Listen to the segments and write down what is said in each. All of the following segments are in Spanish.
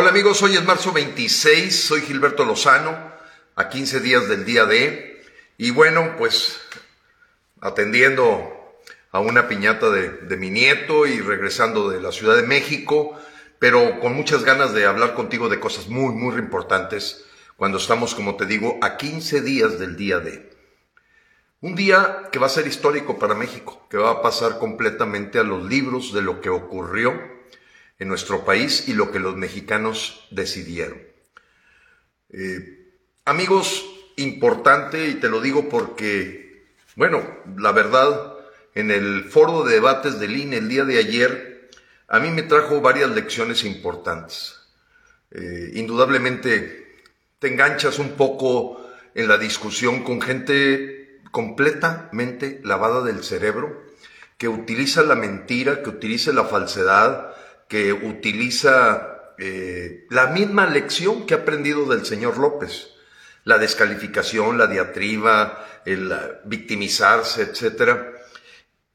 Hola amigos, hoy es marzo 26, soy Gilberto Lozano, a 15 días del día de, y bueno, pues atendiendo a una piñata de, de, mi nieto y regresando de la Ciudad de México, pero con muchas ganas de hablar contigo de cosas muy, muy importantes cuando estamos, como te digo, a 15 días del día de. Un día que va a ser histórico para México, que va a pasar completamente a los libros de lo que ocurrió en nuestro país y lo que los mexicanos decidieron. Eh, amigos, importante, y te lo digo porque, bueno, la verdad, en el foro de debates del INE el día de ayer, a mí me trajo varias lecciones importantes. Eh, indudablemente, te enganchas un poco en la discusión con gente completamente lavada del cerebro, que utiliza la mentira, que utiliza la falsedad, que utiliza eh, la misma lección que ha aprendido del señor López, la descalificación, la diatriba, el victimizarse, etcétera.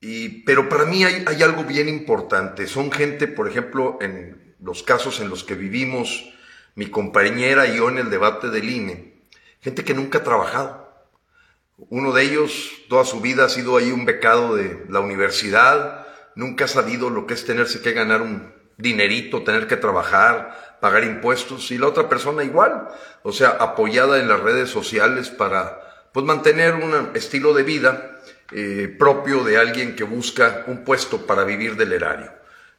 Y, pero para mí hay, hay, algo bien importante. Son gente, por ejemplo, en los casos en los que vivimos, mi compañera y yo en el debate del INE, gente que nunca ha trabajado. Uno de ellos, toda su vida ha sido ahí un becado de la universidad, nunca ha sabido lo que es tenerse que ganar un, dinerito, tener que trabajar, pagar impuestos, y la otra persona igual, o sea, apoyada en las redes sociales para pues mantener un estilo de vida eh, propio de alguien que busca un puesto para vivir del erario.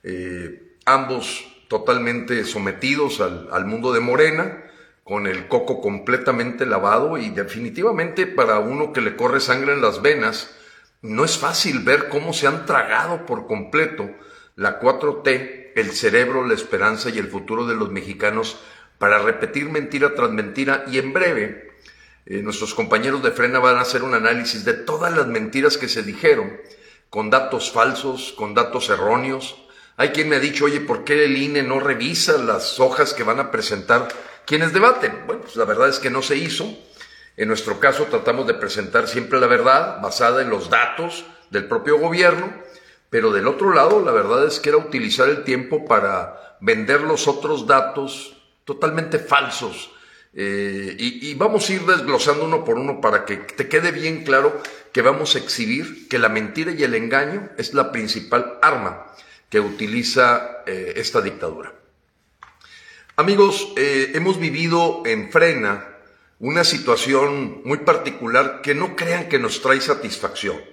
Eh, ambos totalmente sometidos al, al mundo de Morena, con el coco completamente lavado y definitivamente para uno que le corre sangre en las venas, no es fácil ver cómo se han tragado por completo la 4T el cerebro, la esperanza y el futuro de los mexicanos para repetir mentira tras mentira y en breve eh, nuestros compañeros de Frena van a hacer un análisis de todas las mentiras que se dijeron, con datos falsos, con datos erróneos. Hay quien me ha dicho, oye, ¿por qué el INE no revisa las hojas que van a presentar quienes debaten? Bueno, pues la verdad es que no se hizo. En nuestro caso tratamos de presentar siempre la verdad basada en los datos del propio gobierno pero del otro lado, la verdad es que era utilizar el tiempo para vender los otros datos totalmente falsos. Eh, y, vamos a ir desglosando uno por uno para que te quede bien claro que vamos a exhibir que la mentira y el engaño es la principal arma que utiliza eh, esta dictadura. Amigos, eh, hemos vivido en Frena una situación muy particular que no crean que nos trae satisfacción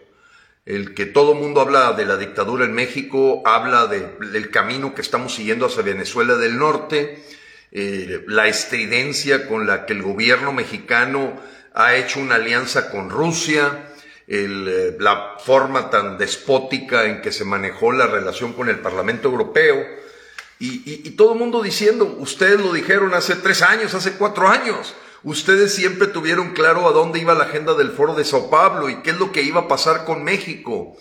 el que todo mundo habla de la dictadura en México, habla del camino que estamos siguiendo hacia Venezuela del Norte, eh, la estridencia con la que el gobierno mexicano ha hecho una alianza con Rusia, eh, la forma tan despótica en que se manejó la relación con el Parlamento Europeo, y, y todo el mundo diciendo, ustedes lo dijeron hace tres años, hace cuatro años, Ustedes siempre tuvieron claro a dónde iba la agenda del foro de Sao Paulo y qué es lo que iba a pasar con México.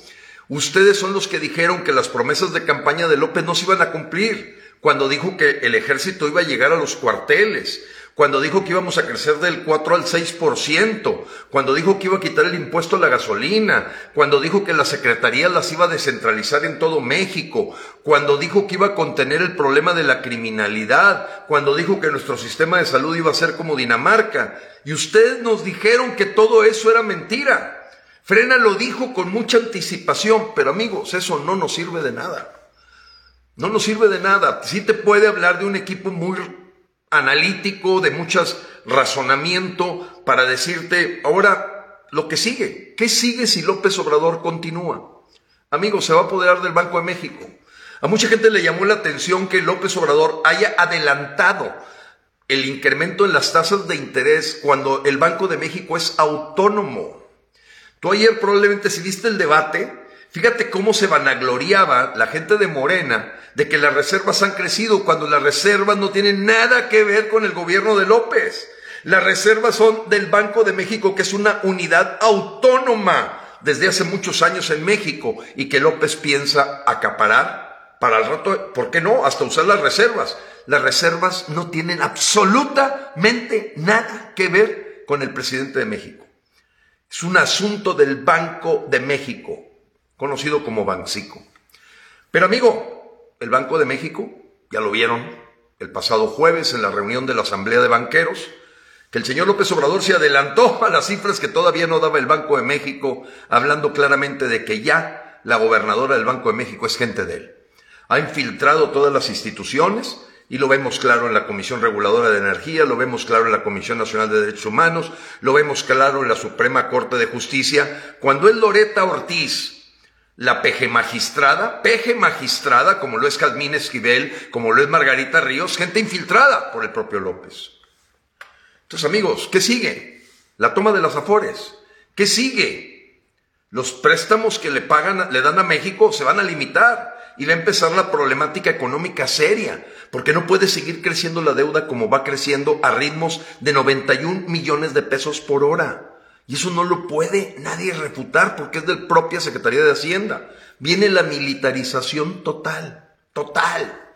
Ustedes son los que dijeron que las promesas de campaña de López no se iban a cumplir cuando dijo que el ejército iba a llegar a los cuarteles, cuando dijo que íbamos a crecer del 4 al 6%, cuando dijo que iba a quitar el impuesto a la gasolina, cuando dijo que la Secretaría las iba a descentralizar en todo México, cuando dijo que iba a contener el problema de la criminalidad, cuando dijo que nuestro sistema de salud iba a ser como Dinamarca. Y ustedes nos dijeron que todo eso era mentira. Frena lo dijo con mucha anticipación, pero amigos, eso no nos sirve de nada. No nos sirve de nada. Sí te puede hablar de un equipo muy analítico, de muchas razonamiento para decirte, ahora, lo que sigue. ¿Qué sigue si López Obrador continúa? Amigos, se va a apoderar del Banco de México. A mucha gente le llamó la atención que López Obrador haya adelantado el incremento en las tasas de interés cuando el Banco de México es autónomo. Tú ayer probablemente si viste el debate, Fíjate cómo se vanagloriaba la gente de Morena de que las reservas han crecido cuando las reservas no tienen nada que ver con el gobierno de López. Las reservas son del Banco de México, que es una unidad autónoma desde hace muchos años en México y que López piensa acaparar para el rato, ¿por qué no? Hasta usar las reservas. Las reservas no tienen absolutamente nada que ver con el presidente de México. Es un asunto del Banco de México conocido como Bancico. Pero amigo, el Banco de México, ya lo vieron, el pasado jueves en la reunión de la Asamblea de Banqueros, que el señor López Obrador se adelantó a las cifras que todavía no daba el Banco de México, hablando claramente de que ya la gobernadora del Banco de México es gente de él. Ha infiltrado todas las instituciones y lo vemos claro en la Comisión Reguladora de Energía, lo vemos claro en la Comisión Nacional de Derechos Humanos, lo vemos claro en la Suprema Corte de Justicia, cuando es Loreta Ortiz, la peje magistrada, peje magistrada, como lo es Calmín Esquivel, como lo es Margarita Ríos, gente infiltrada por el propio López. Entonces, amigos, ¿qué sigue? La toma de las afores. ¿Qué sigue? Los préstamos que le pagan, le dan a México se van a limitar y va a empezar la problemática económica seria, porque no puede seguir creciendo la deuda como va creciendo a ritmos de 91 millones de pesos por hora. Y eso no lo puede nadie refutar porque es de propia Secretaría de Hacienda. Viene la militarización total, total.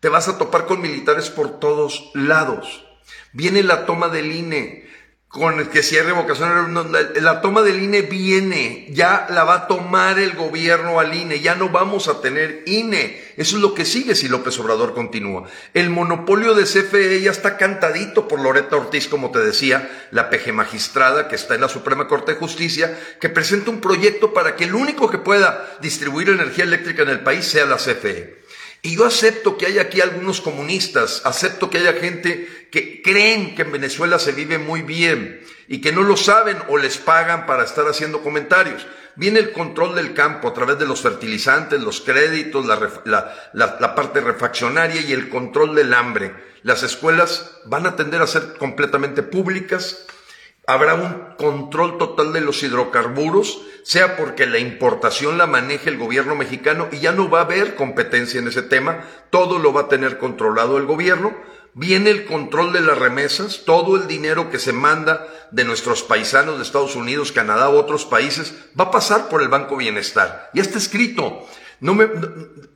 Te vas a topar con militares por todos lados. Viene la toma del INE, con que si hay revocación, la, toma del INE viene, ya la va a tomar el gobierno al INE, ya no vamos a tener INE. Eso es lo que sigue si López Obrador continúa. El monopolio de CFE ya está cantadito por Loreta Ortiz, como te decía, la peje magistrada que está en la Suprema Corte de Justicia, que presenta un proyecto para que el único que pueda distribuir energía eléctrica en el país sea la CFE. Y yo acepto que hay aquí algunos comunistas, acepto que haya gente que creen que en Venezuela se vive muy bien y que no lo saben o les pagan para estar haciendo comentarios. Viene el control del campo a través de los fertilizantes, los créditos, la, parte refaccionaria y el control del hambre. Las escuelas van a tender a ser completamente públicas, Habrá un control total de los hidrocarburos, sea porque la importación la maneje el gobierno mexicano y ya no va a haber competencia en ese tema, todo lo va a tener controlado el gobierno. Viene el control de las remesas, todo el dinero que se manda de nuestros paisanos de Estados Unidos, Canadá u otros países va a pasar por el Banco Bienestar. Ya está escrito. No me,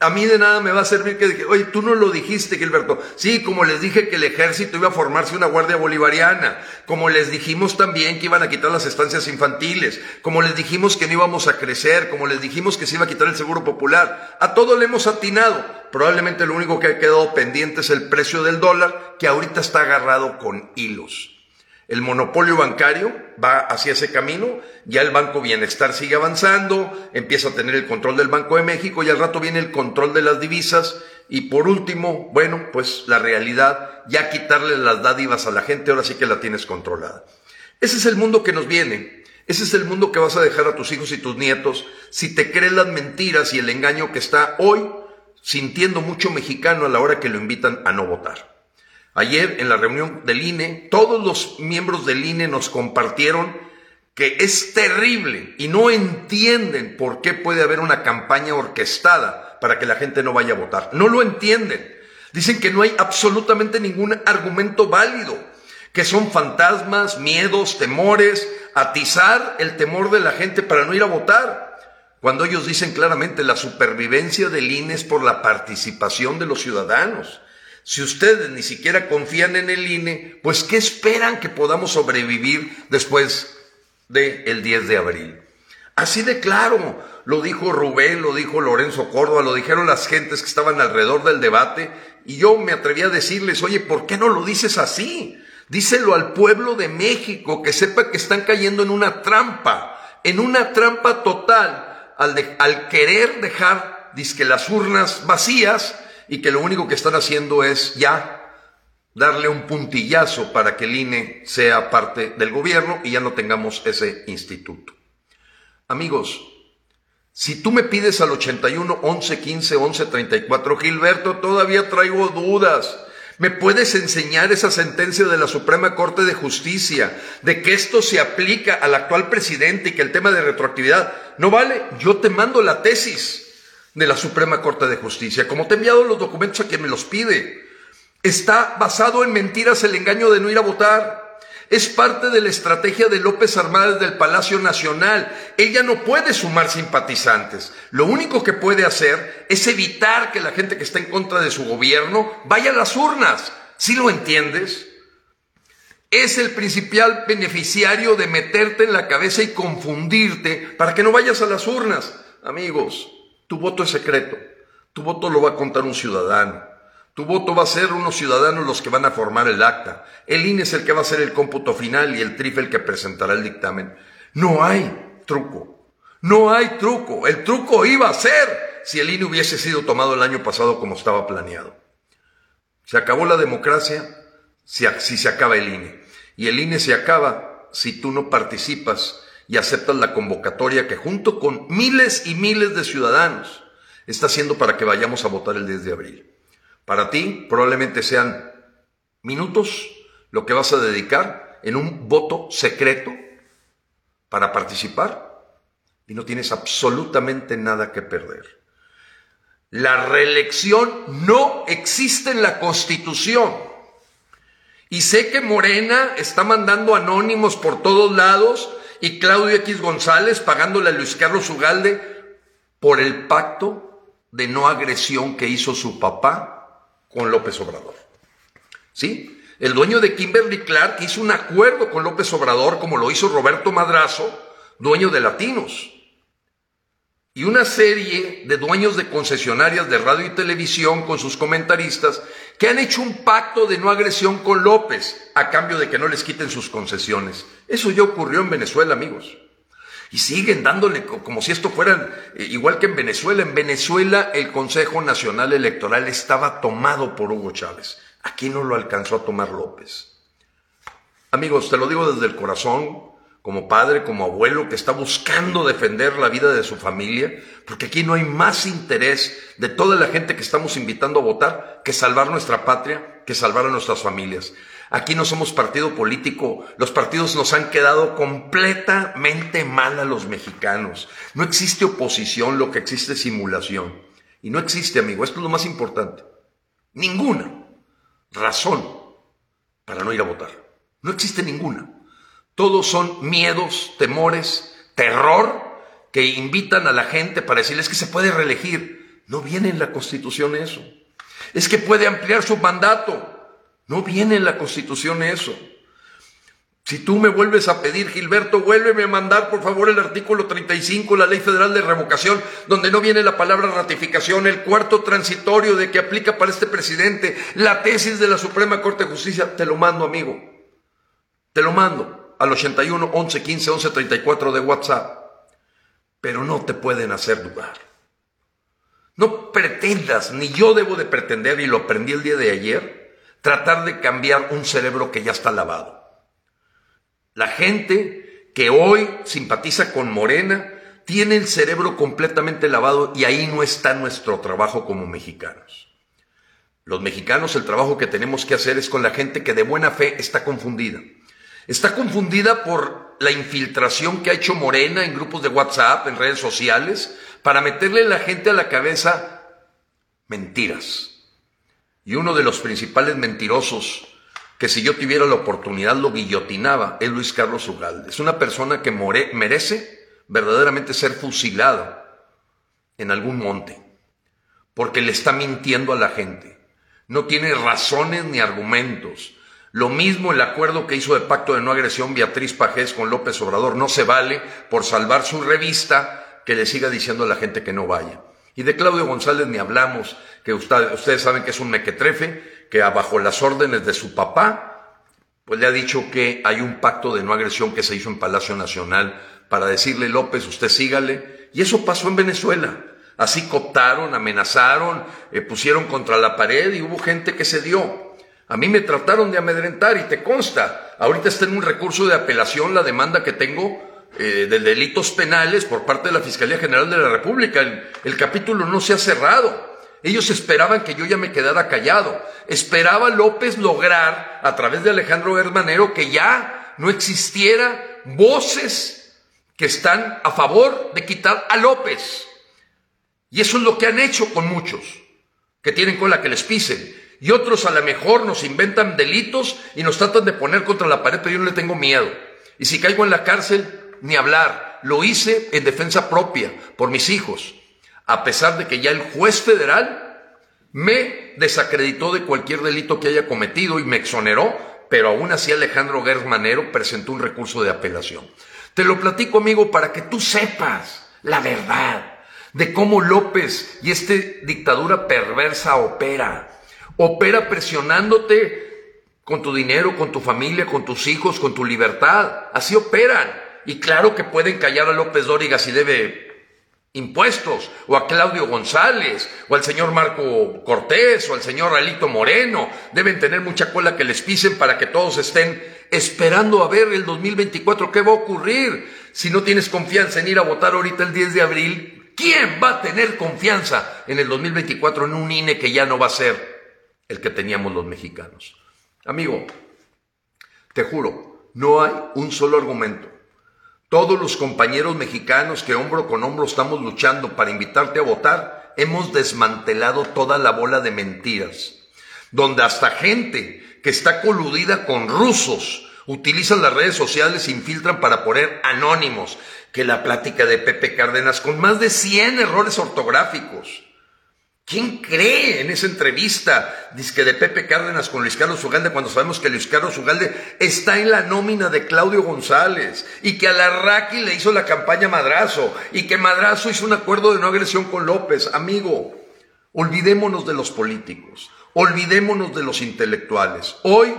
a mí de nada me va a servir que, oye, tú no lo dijiste, Gilberto. Sí, como les dije que el ejército iba a formarse una guardia bolivariana, como les dijimos también que iban a quitar las estancias infantiles, como les dijimos que no íbamos a crecer, como les dijimos que se iba a quitar el seguro popular. A todo le hemos atinado. Probablemente lo único que ha quedado pendiente es el precio del dólar, que ahorita está agarrado con hilos. El monopolio bancario va hacia ese camino, ya el Banco Bienestar sigue avanzando, empieza a tener el control del Banco de México y al rato viene el control de las divisas y por último, bueno, pues la realidad, ya quitarle las dádivas a la gente, ahora sí que la tienes controlada. Ese es el mundo que nos viene, ese es el mundo que vas a dejar a tus hijos y tus nietos si te crees las mentiras y el engaño que está hoy sintiendo mucho mexicano a la hora que lo invitan a no votar. Ayer en la reunión del INE, todos los miembros del INE nos compartieron que es terrible y no entienden por qué puede haber una campaña orquestada para que la gente no vaya a votar. No lo entienden. Dicen que no hay absolutamente ningún argumento válido, que son fantasmas, miedos, temores, atizar el temor de la gente para no ir a votar. Cuando ellos dicen claramente la supervivencia del INE es por la participación de los ciudadanos. Si ustedes ni siquiera confían en el INE, pues ¿qué esperan que podamos sobrevivir después del 10 de abril? Así de claro, lo dijo Rubén, lo dijo Lorenzo Córdoba, lo dijeron las gentes que estaban alrededor del debate, y yo me atreví a decirles, oye, ¿por qué no lo dices así? Díselo al pueblo de México, que sepa que están cayendo en una trampa, en una trampa total, al, al querer dejar, disque las urnas vacías, y que lo único que están haciendo es ya darle un puntillazo para que el INE sea parte del gobierno y ya no tengamos ese instituto. Amigos, si tú me pides al 81 11 15 11 34, Gilberto, todavía traigo dudas. ¿Me puedes enseñar esa sentencia de la Suprema Corte de Justicia de que esto se aplica al actual presidente y que el tema de retroactividad no vale? Yo te mando la tesis de la Suprema Corte de Justicia, como te he enviado los documentos a quien me los pide. Está basado en mentiras el engaño de no ir a votar. Es parte de la estrategia de López Armadas del Palacio Nacional. Ella no puede sumar simpatizantes. Lo único que puede hacer es evitar que la gente que está en contra de su gobierno vaya a las urnas. ¿Sí lo entiendes? Es el principal beneficiario de meterte en la cabeza y confundirte para que no vayas a las urnas. Amigos, tu voto es secreto. Tu voto lo va a contar un ciudadano. Tu voto va a ser unos ciudadanos los que van a formar el acta. El INE es el que va a hacer el cómputo final y el TRIF el que presentará el dictamen. No hay truco. No hay truco. El truco iba a ser si el INE hubiese sido tomado el año pasado como estaba planeado. Se acabó la democracia si, se acaba el INE. Y el INE se acaba si tú no participas y aceptas la convocatoria que junto con miles y miles de ciudadanos está haciendo para que vayamos a votar el 10 de abril. Para ti probablemente sean minutos lo que vas a dedicar en un voto secreto para participar y no tienes absolutamente nada que perder. La reelección no existe en la Constitución. Y sé que Morena está mandando anónimos por todos lados y Claudio X González pagándole a Luis Carlos Ugalde por el pacto de no agresión que hizo su papá con López Obrador. ¿Sí? El dueño de Kimberly Clark hizo un acuerdo con López Obrador, como lo hizo Roberto Madrazo, dueño de Latinos. Y una serie de dueños de concesionarias de radio y televisión con sus comentaristas que han hecho un pacto de no agresión con López a cambio de que no les quiten sus concesiones. Eso ya ocurrió en Venezuela, amigos. Y siguen dándole como si esto fuera eh, igual que en Venezuela. En Venezuela el Consejo Nacional Electoral estaba tomado por Hugo Chávez. Aquí no lo alcanzó a tomar López. Amigos, te lo digo desde el corazón, como padre, como abuelo, que está buscando defender la vida de su familia, porque aquí no hay más interés de toda la gente que estamos invitando a votar que salvar nuestra patria, que salvar a nuestras familias. Aquí no somos partido político. Los partidos nos han quedado completamente mal a los mexicanos. No existe oposición, lo que existe es simulación. Y no existe, amigo, esto es lo más importante. Ninguna razón para no ir a votar. No existe ninguna. Todos son miedos, temores, terror que invitan a la gente para decirles que se puede reelegir. No viene en la Constitución eso. Es que puede ampliar su mandato. No viene en la Constitución eso. Si tú me vuelves a pedir, Gilberto, vuélveme a mandar por favor el artículo 35, la Ley Federal de Revocación, donde no viene la palabra ratificación, el cuarto transitorio de que aplica para este presidente, la tesis de la Suprema Corte de Justicia, te lo mando, amigo. Te lo mando al 81 11 15 11 34 de WhatsApp. Pero no te pueden hacer dudar. No pretendas, ni yo debo de pretender, y lo aprendí el día de ayer, tratar de cambiar un cerebro que ya está lavado. La gente que hoy simpatiza con Morena tiene el cerebro completamente lavado y ahí no está nuestro trabajo como mexicanos. Los mexicanos el trabajo que tenemos que hacer es con la gente que de buena fe está confundida. Está confundida por la infiltración que ha hecho Morena en grupos de WhatsApp, en redes sociales, para meterle a la gente a la cabeza mentiras. Y uno de los principales mentirosos que si yo tuviera la oportunidad lo guillotinaba es Luis Carlos Ugalde. Es una persona que merece verdaderamente ser fusilado en algún monte, porque le está mintiendo a la gente. No tiene razones ni argumentos. Lo mismo el acuerdo que hizo de pacto de no agresión Beatriz Pajés con López Obrador. No se vale por salvar su revista que le siga diciendo a la gente que no vaya. Y de Claudio González ni hablamos, que ustedes saben que es un mequetrefe, que bajo las órdenes de su papá, pues le ha dicho que hay un pacto de no agresión que se hizo en Palacio Nacional para decirle, López, usted sígale. Y eso pasó en Venezuela. Así cooptaron, amenazaron, eh, pusieron contra la pared y hubo gente que se dio. A mí me trataron de amedrentar y te consta. Ahorita está en un recurso de apelación la demanda que tengo eh, de delitos penales por parte de la Fiscalía General de la República. El, capítulo no se ha cerrado. Ellos esperaban que yo ya me quedara callado. Esperaba López lograr, a través de Alejandro Hermanero, que ya no existiera voces que están a favor de quitar a López. Y eso es lo que han hecho con muchos, que tienen con la que les pisen. Y otros a lo mejor nos inventan delitos y nos tratan de poner contra la pared, pero yo no le tengo miedo. Y si caigo en la cárcel, ni hablar. Lo hice en defensa propia, por mis hijos, a pesar de que ya el juez federal me desacreditó de cualquier delito que haya cometido y me exoneró, pero aún así Alejandro Gersmanero presentó un recurso de apelación. Te lo platico, amigo, para que tú sepas la verdad de cómo López y esta dictadura perversa opera. Opera presionándote con tu dinero, con tu familia, con tus hijos, con tu libertad. Así operan. Y claro que pueden callar a López Dóriga si debe impuestos, o a Claudio González, o al señor Marco Cortés, o al señor Alito Moreno. Deben tener mucha cola que les pisen para que todos estén esperando a ver el 2024 qué va a ocurrir. Si no tienes confianza en ir a votar ahorita el 10 de abril, ¿quién va a tener confianza en el 2024 en un INE que ya no va a ser el que teníamos los mexicanos? Amigo, te juro, no hay un solo argumento. Todos los compañeros mexicanos que hombro con hombro estamos luchando para invitarte a votar, hemos desmantelado toda la bola de mentiras, donde hasta gente que está coludida con rusos utilizan las redes sociales e infiltran para poner anónimos que la plática de Pepe Cárdenas con más de 100 errores ortográficos. ¿Quién cree en esa entrevista que de Pepe Cárdenas con Luis Carlos Ugalde cuando sabemos que Luis Carlos Ugalde está en la nómina de Claudio González y que a Larraqui le hizo la campaña Madrazo y que Madrazo hizo un acuerdo de no agresión con López? Amigo, olvidémonos de los políticos, olvidémonos de los intelectuales. Hoy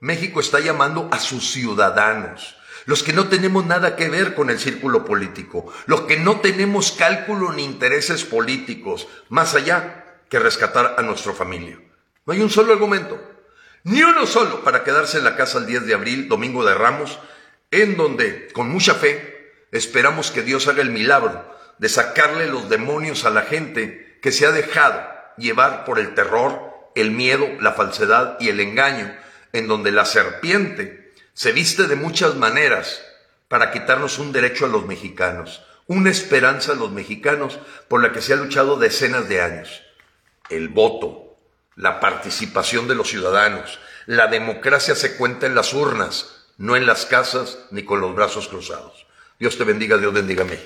México está llamando a sus ciudadanos los que no tenemos nada que ver con el círculo político, los que no tenemos cálculo ni intereses políticos, más allá que rescatar a nuestra familia. No hay un solo argumento, ni uno solo para quedarse en la casa el 10 de abril, domingo de Ramos, en donde, con mucha fe, esperamos que Dios haga el milagro de sacarle los demonios a la gente que se ha dejado llevar por el terror, el miedo, la falsedad y el engaño, en donde la serpiente se viste de muchas maneras para quitarnos un derecho a los mexicanos, una esperanza a los mexicanos por la que se ha luchado decenas de años. El voto, la participación de los ciudadanos, la democracia se cuenta en las urnas, no en las casas ni con los brazos cruzados. Dios te bendiga, Dios bendiga a México.